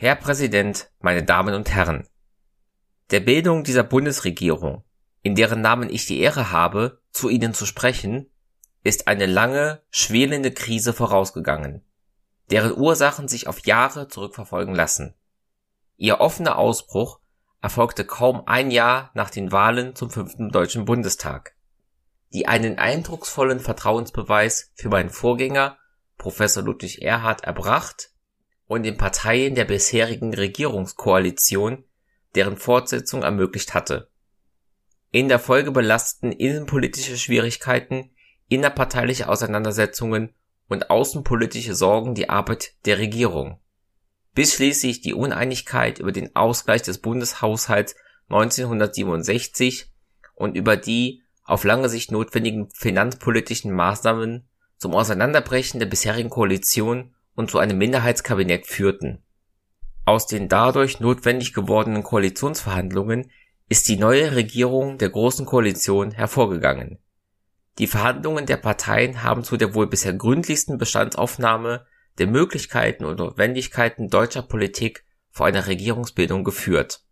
Herr Präsident, meine Damen und Herren. Der Bildung dieser Bundesregierung, in deren Namen ich die Ehre habe, zu Ihnen zu sprechen, ist eine lange, schwelende Krise vorausgegangen, deren Ursachen sich auf Jahre zurückverfolgen lassen. Ihr offener Ausbruch erfolgte kaum ein Jahr nach den Wahlen zum fünften Deutschen Bundestag, die einen eindrucksvollen Vertrauensbeweis für meinen Vorgänger, Professor Ludwig Erhard, erbracht und den Parteien der bisherigen Regierungskoalition deren Fortsetzung ermöglicht hatte. In der Folge belasteten innenpolitische Schwierigkeiten, innerparteiliche Auseinandersetzungen und außenpolitische Sorgen die Arbeit der Regierung, bis schließlich die Uneinigkeit über den Ausgleich des Bundeshaushalts 1967 und über die auf lange Sicht notwendigen finanzpolitischen Maßnahmen zum Auseinanderbrechen der bisherigen Koalition und zu einem Minderheitskabinett führten. Aus den dadurch notwendig gewordenen Koalitionsverhandlungen ist die neue Regierung der Großen Koalition hervorgegangen. Die Verhandlungen der Parteien haben zu der wohl bisher gründlichsten Bestandsaufnahme der Möglichkeiten und Notwendigkeiten deutscher Politik vor einer Regierungsbildung geführt.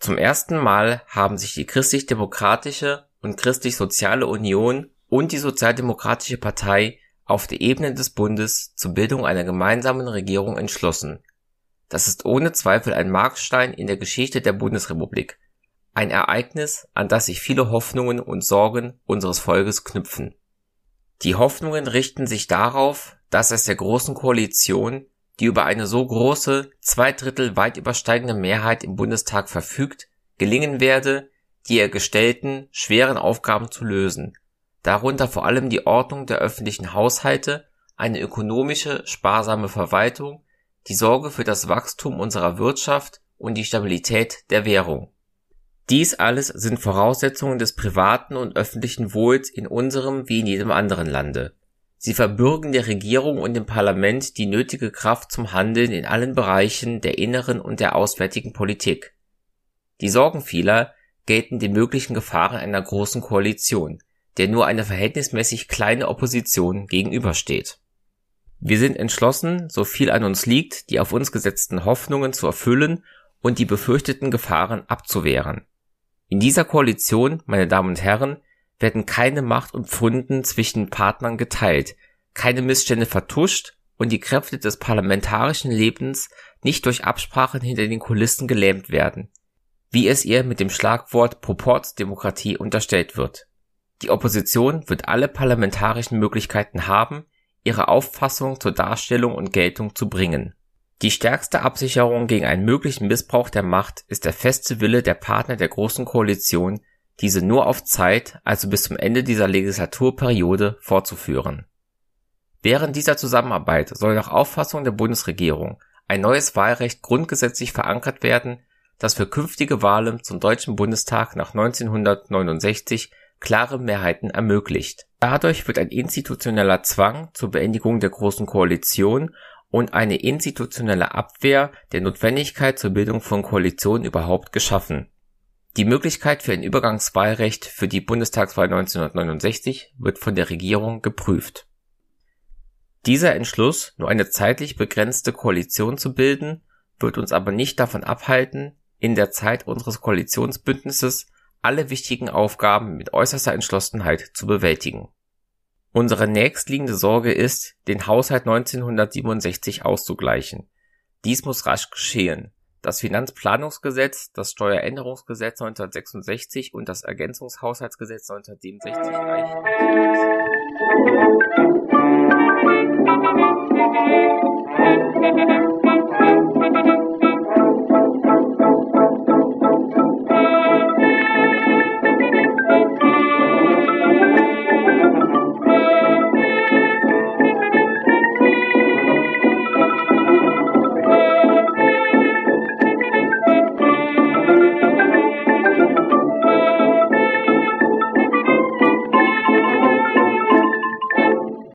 Zum ersten Mal haben sich die Christlich-Demokratische und Christlich-Soziale Union und die Sozialdemokratische Partei auf der Ebene des Bundes zur Bildung einer gemeinsamen Regierung entschlossen. Das ist ohne Zweifel ein Markstein in der Geschichte der Bundesrepublik, ein Ereignis, an das sich viele Hoffnungen und Sorgen unseres Volkes knüpfen. Die Hoffnungen richten sich darauf, dass es der Großen Koalition, die über eine so große, zwei Drittel weit übersteigende Mehrheit im Bundestag verfügt, gelingen werde, die ihr gestellten, schweren Aufgaben zu lösen darunter vor allem die Ordnung der öffentlichen Haushalte, eine ökonomische, sparsame Verwaltung, die Sorge für das Wachstum unserer Wirtschaft und die Stabilität der Währung. Dies alles sind Voraussetzungen des privaten und öffentlichen Wohls in unserem wie in jedem anderen Lande. Sie verbürgen der Regierung und dem Parlament die nötige Kraft zum Handeln in allen Bereichen der inneren und der auswärtigen Politik. Die Sorgen vieler gelten den möglichen Gefahren einer großen Koalition, der nur eine verhältnismäßig kleine Opposition gegenübersteht. Wir sind entschlossen, so viel an uns liegt, die auf uns gesetzten Hoffnungen zu erfüllen und die befürchteten Gefahren abzuwehren. In dieser Koalition, meine Damen und Herren, werden keine Macht und Pfründen zwischen Partnern geteilt, keine Missstände vertuscht und die Kräfte des parlamentarischen Lebens nicht durch Absprachen hinter den Kulissen gelähmt werden, wie es ihr mit dem Schlagwort Proportsdemokratie unterstellt wird. Die Opposition wird alle parlamentarischen Möglichkeiten haben, ihre Auffassung zur Darstellung und Geltung zu bringen. Die stärkste Absicherung gegen einen möglichen Missbrauch der Macht ist der feste Wille der Partner der Großen Koalition, diese nur auf Zeit, also bis zum Ende dieser Legislaturperiode, fortzuführen. Während dieser Zusammenarbeit soll nach Auffassung der Bundesregierung ein neues Wahlrecht grundgesetzlich verankert werden, das für künftige Wahlen zum Deutschen Bundestag nach 1969 klare Mehrheiten ermöglicht. Dadurch wird ein institutioneller Zwang zur Beendigung der Großen Koalition und eine institutionelle Abwehr der Notwendigkeit zur Bildung von Koalitionen überhaupt geschaffen. Die Möglichkeit für ein Übergangswahlrecht für die Bundestagswahl 1969 wird von der Regierung geprüft. Dieser Entschluss, nur eine zeitlich begrenzte Koalition zu bilden, wird uns aber nicht davon abhalten, in der Zeit unseres Koalitionsbündnisses alle wichtigen Aufgaben mit äußerster Entschlossenheit zu bewältigen. Unsere nächstliegende Sorge ist, den Haushalt 1967 auszugleichen. Dies muss rasch geschehen. Das Finanzplanungsgesetz, das Steueränderungsgesetz 1966 und das Ergänzungshaushaltsgesetz 1967 reichen.